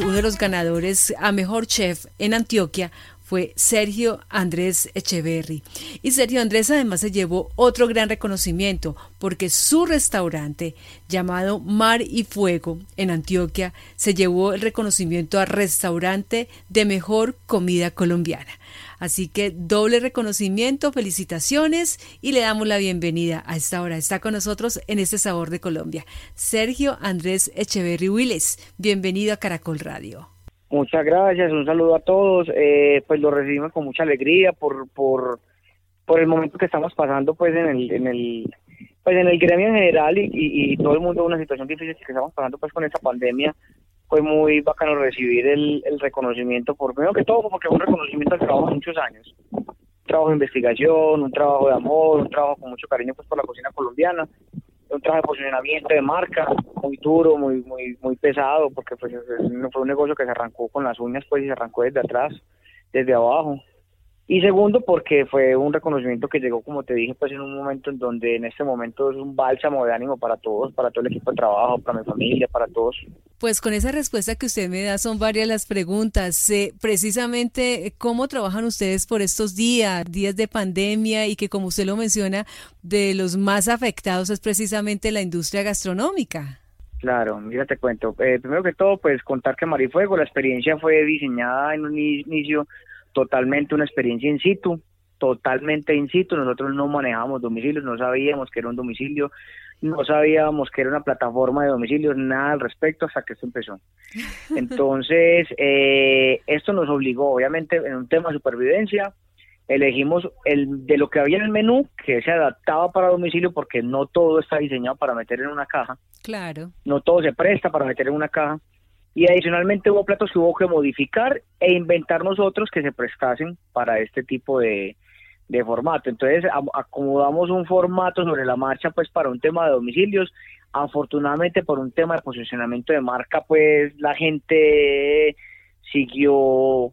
Uno de los ganadores a mejor chef en Antioquia fue Sergio Andrés Echeverry. Y Sergio Andrés además se llevó otro gran reconocimiento porque su restaurante llamado Mar y Fuego en Antioquia se llevó el reconocimiento a restaurante de mejor comida colombiana. Así que doble reconocimiento, felicitaciones y le damos la bienvenida a esta hora. Está con nosotros en este Sabor de Colombia. Sergio Andrés Echeverry Willes, bienvenido a Caracol Radio. Muchas gracias, un saludo a todos. Eh, pues lo recibimos con mucha alegría por, por, por el momento que estamos pasando pues en el, en el, pues en el gremio en general y, y, todo el mundo una situación difícil que estamos pasando pues con esta pandemia. Fue muy bacano recibir el, el reconocimiento por primero que todo porque fue un reconocimiento al trabajo de muchos años. Un trabajo de investigación un trabajo de amor un trabajo con mucho cariño pues por la cocina colombiana un trabajo de posicionamiento de marca muy duro muy muy muy pesado porque pues fue un negocio que se arrancó con las uñas pues y se arrancó desde atrás desde abajo y segundo, porque fue un reconocimiento que llegó, como te dije, pues en un momento en donde en este momento es un bálsamo de ánimo para todos, para todo el equipo de trabajo, para mi familia, para todos. Pues con esa respuesta que usted me da son varias las preguntas. Eh, precisamente, ¿cómo trabajan ustedes por estos días, días de pandemia y que como usted lo menciona, de los más afectados es precisamente la industria gastronómica? Claro, mira, te cuento. Eh, primero que todo, pues contar que Marifuego, la experiencia fue diseñada en un inicio totalmente una experiencia in situ, totalmente in situ. Nosotros no manejábamos domicilios, no sabíamos que era un domicilio, no sabíamos que era una plataforma de domicilios, nada al respecto hasta que esto empezó. Entonces, eh, esto nos obligó, obviamente, en un tema de supervivencia, elegimos el de lo que había en el menú que se adaptaba para domicilio porque no todo está diseñado para meter en una caja. Claro. No todo se presta para meter en una caja y adicionalmente hubo platos que hubo que modificar e inventar nosotros que se prestasen para este tipo de, formato. Entonces acomodamos un formato sobre la marcha pues para un tema de domicilios. Afortunadamente por un tema de posicionamiento de marca pues la gente siguió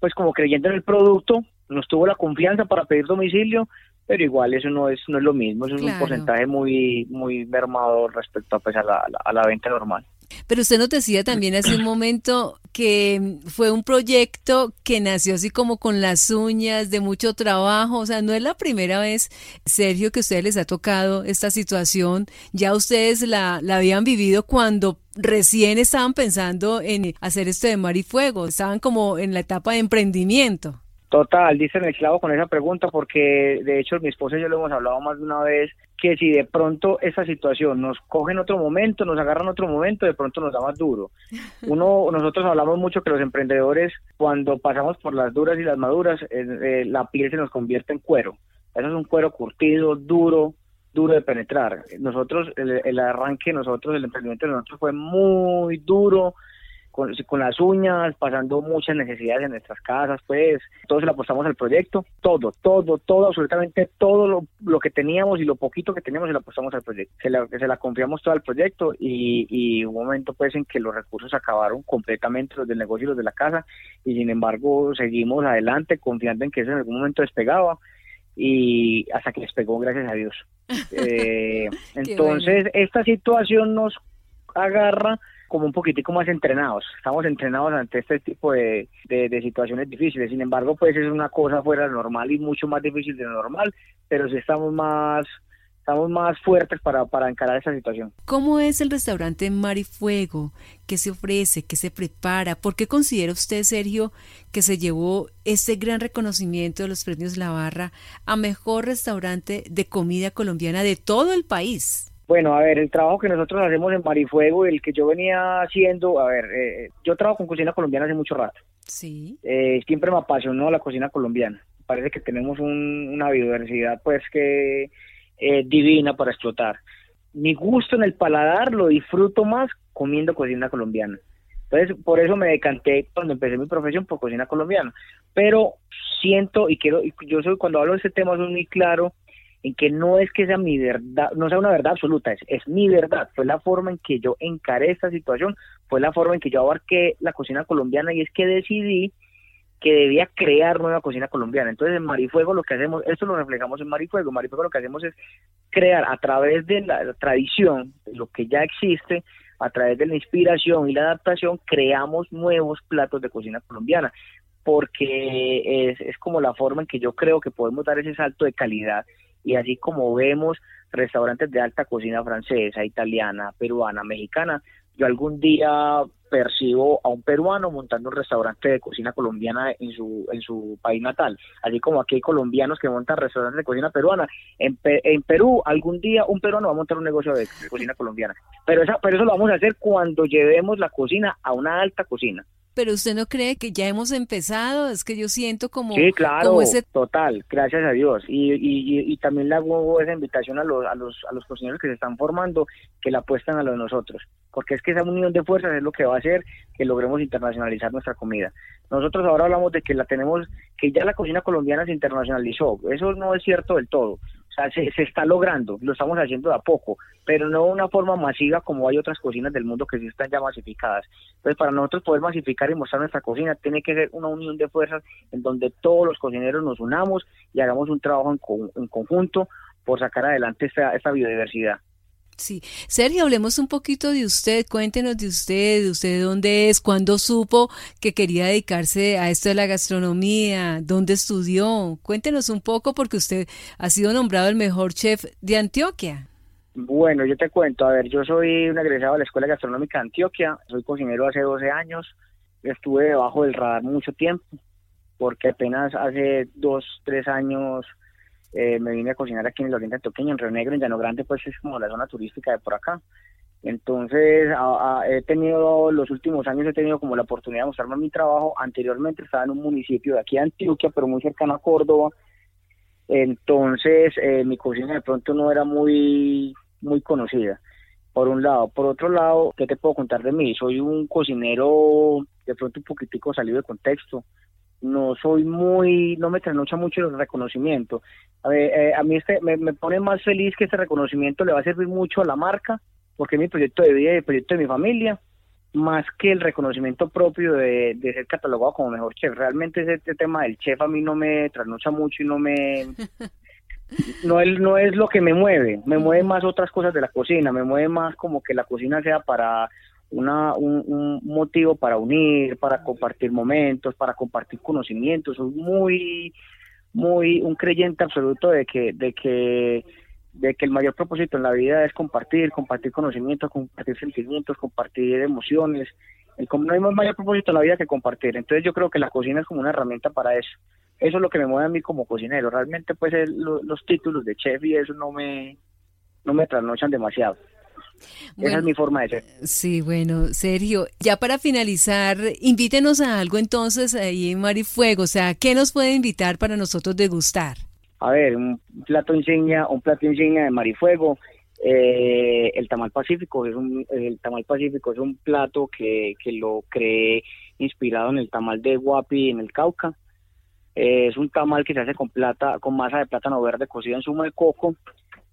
pues como creyendo en el producto, nos tuvo la confianza para pedir domicilio, pero igual eso no es no es lo mismo, eso es un porcentaje muy muy mermado respecto a, pues, a, la, a la venta normal. Pero usted nos decía también hace un momento que fue un proyecto que nació así como con las uñas, de mucho trabajo. O sea, no es la primera vez, Sergio, que a ustedes les ha tocado esta situación. Ya ustedes la, la habían vivido cuando recién estaban pensando en hacer esto de mar y fuego. Estaban como en la etapa de emprendimiento. Total, dicen el clavo con esa pregunta porque de hecho mi esposa y yo lo hemos hablado más de una vez que si de pronto esa situación nos coge en otro momento, nos agarra en otro momento, de pronto nos da más duro. Uno, nosotros hablamos mucho que los emprendedores cuando pasamos por las duras y las maduras, eh, la piel se nos convierte en cuero. Eso es un cuero curtido, duro, duro de penetrar. Nosotros, el, el arranque de nosotros, el emprendimiento de nosotros fue muy duro, con, las uñas, pasando muchas necesidades en nuestras casas, pues todos le apostamos al proyecto, todo, todo, todo, absolutamente todo lo, que teníamos y lo poquito que teníamos se lo apostamos al proyecto, se la, se la confiamos todo al proyecto y, y un momento pues en que los recursos acabaron completamente los del negocio y los de la casa y sin embargo seguimos adelante confiando en que eso en algún momento despegaba y hasta que despegó gracias a Dios. Eh, entonces esta situación nos agarra como un poquitico más entrenados. Estamos entrenados ante este tipo de, de, situaciones difíciles. Sin embargo, pues es una cosa fuera normal y mucho más difícil de lo normal, pero sí estamos más estamos más fuertes para, para encarar esa situación. ¿Cómo es el restaurante Mar y Fuego? ¿Qué se ofrece? ¿Qué se prepara? ¿Por qué considera usted, Sergio, que se llevó este gran reconocimiento de los premios La Barra a mejor restaurante de comida colombiana de todo el país? Bueno, a ver, el trabajo que nosotros hacemos en Marifuego, el que yo venía haciendo, a ver, eh, yo trabajo con cocina colombiana hace mucho rato. Sí. Eh, siempre me apasionó la cocina colombiana. Parece que tenemos una biodiversidad, pues, que eh, divina para explotar. Mi gusto en el paladar lo disfruto más comiendo cocina colombiana. Entonces, por eso me decanté cuando empecé mi profesión por cocina colombiana. Pero siento y quiero, yo soy cuando hablo de este tema soy muy claro en que no es que sea mi verdad, no sea una verdad absoluta, es, es mi verdad, fue la forma en que yo encaré esta situación, fue la forma en que yo abarqué la cocina colombiana y es que decidí que debía crear nueva cocina colombiana. Entonces en Marifuego lo que hacemos, esto lo reflejamos en Marifuego, en Marifuego lo que hacemos es crear a través de la, tradición, lo que ya existe, a través de la inspiración y la adaptación, creamos nuevos platos de cocina colombiana, porque es, es como la forma en que yo creo que podemos dar ese salto de calidad y así como vemos restaurantes de alta cocina francesa, italiana, peruana, mexicana, yo algún día percibo a un peruano montando un restaurante de cocina colombiana en su en su país natal, así como aquí hay colombianos que montan restaurantes de cocina peruana. En, en Perú algún día un peruano va a montar un negocio de, cocina colombiana, pero esa, pero eso lo vamos a hacer cuando llevemos la cocina a una alta cocina pero usted no cree que ya hemos empezado, es que yo siento como... Sí, claro, total, gracias a Dios. Y, y, y, también le hago esa invitación a los, a, los, a los cocineros que se están formando, que la apuestan a lo de nosotros, porque es que esa unión de fuerzas es lo que va a hacer que logremos internacionalizar nuestra comida. Nosotros ahora hablamos de que la tenemos, que ya la cocina colombiana se internacionalizó, eso no es cierto del todo. O sea, se, se, está logrando, lo estamos haciendo de a poco, pero no de una forma masiva como hay otras cocinas del mundo que sí están ya masificadas. Entonces, para nosotros poder masificar y mostrar nuestra cocina, tiene que ser una unión de fuerzas en donde todos los cocineros nos unamos y hagamos un trabajo en, en conjunto por sacar adelante esta, esta biodiversidad. Sí. Sergio, hablemos un poquito de usted, cuéntenos de usted, de usted dónde es, cuándo supo que quería dedicarse a esto de la gastronomía, dónde estudió. Cuéntenos un poco porque usted ha sido nombrado el mejor chef de Antioquia. Bueno, yo te cuento, a ver, yo soy un egresado de la Escuela Gastronómica de Antioquia, soy cocinero hace 12 años, estuve debajo del radar mucho tiempo, porque apenas hace dos, tres años eh, me vine a cocinar aquí en el Oriente Antioqueño, en Río Negro, en Llano Grande, pues es como la zona turística de por acá. Entonces, he tenido, los últimos años he tenido como la oportunidad de mostrarme mi trabajo. Anteriormente estaba en un municipio de aquí de Antioquia, pero muy cercano a Córdoba. Entonces, eh, mi cocina de pronto no era muy, muy conocida, por un lado. Por otro lado, ¿qué te puedo contar de mí? Soy un cocinero de pronto un poquitico salido de contexto no soy muy, no me trasnocha mucho el reconocimiento. A, ver, eh, a mí este me, pone más feliz que este reconocimiento le va a servir mucho a la marca, porque es mi proyecto de vida y el proyecto de mi familia, más que el reconocimiento propio de, ser catalogado como mejor chef. Realmente ese, este tema del chef a mí no me trasnocha mucho y no me... No es, no es lo que me mueve, me mueve más otras cosas de la cocina, me mueve más como que la cocina sea para una, un, motivo para unir, para compartir momentos, para compartir conocimientos. Soy muy, muy un creyente absoluto de que, de que, de que el mayor propósito en la vida es compartir, compartir conocimientos, compartir sentimientos, compartir emociones. El, no hay mayor propósito en la vida que compartir. Entonces yo creo que la cocina es como una herramienta para eso. Eso es lo que me mueve a mí como cocinero. Realmente pues los títulos de chef y eso no me, no me trasnochan demasiado. Esa es mi forma de ser. Sí, bueno, Sergio, ya para finalizar, invítenos a algo entonces ahí en Marifuego, o sea, ¿qué nos puede invitar para nosotros degustar? A ver, un plato insignia, un plato insignia de Marifuego, eh, el tamal pacífico es un el tamal pacífico es un plato que, que lo creé inspirado en el tamal de Guapi en el Cauca. Eh, es un tamal que se hace con plata, con masa de plátano verde cocida en zumo de coco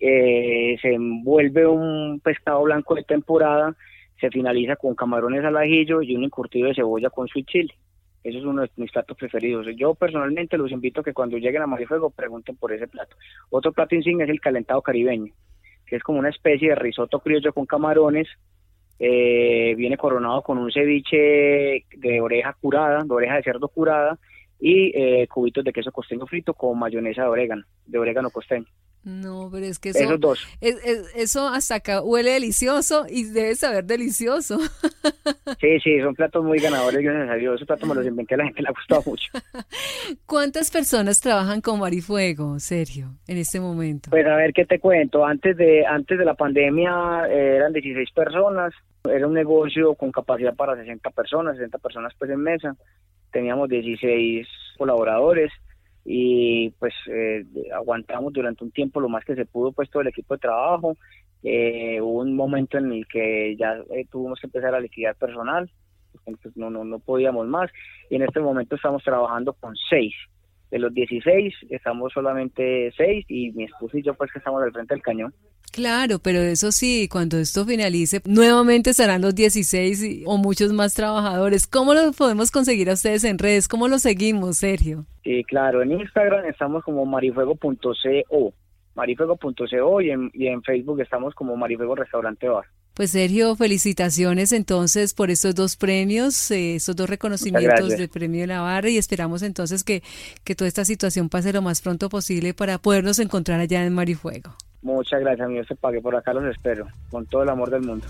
eh, se envuelve un pescado blanco de temporada, se finaliza con camarones al ajillo y un encurtido de cebolla con su chile. Eso es uno de mis platos preferidos. Yo personalmente los invito a que cuando lleguen a Marifuego pregunten por ese plato. Otro plato insignia es el calentado caribeño, que es como una especie de risotto criollo con camarones. Eh, viene coronado con un ceviche de oreja curada, de oreja de cerdo curada y eh, cubitos de queso costeño frito con mayonesa de orégano, de orégano costeño. No, pero es que eso, eso hasta acá huele delicioso y debe saber delicioso. Sí, sí, son platos muy ganadores, a Dios. Esos platos me los inventé, a la gente le ha gustado mucho. ¿Cuántas personas trabajan con Marifuego, Sergio, en este momento? Pues a ver qué te cuento. Antes de, antes de la pandemia eh, eran 16 personas. Era un negocio con capacidad para 60 personas, 60 personas pues en mesa. Teníamos 16 colaboradores y pues eh, aguantamos durante un tiempo lo más que se pudo pues todo el equipo de trabajo eh, hubo un momento en el que ya eh, tuvimos que empezar a liquidar personal pues, no, no, no podíamos más y en este momento estamos trabajando con seis de los 16 estamos solamente seis y mi esposo y yo pues que estamos al frente del cañón Claro, pero eso sí, cuando esto finalice, nuevamente serán los 16 o muchos más trabajadores. ¿Cómo los podemos conseguir a ustedes en redes? ¿Cómo los seguimos, Sergio? Sí, claro, en Instagram estamos como marifuego.co, marifuego.co y en, y en Facebook estamos como Marifuego Restaurante Bar. Pues Sergio, felicitaciones entonces por estos dos premios, eh, estos dos reconocimientos del premio Navarra y esperamos entonces que, que toda esta situación pase lo más pronto posible para podernos encontrar allá en Marifuego. Muchas gracias, amigo. Se pague por acá, los espero, con todo el amor del mundo.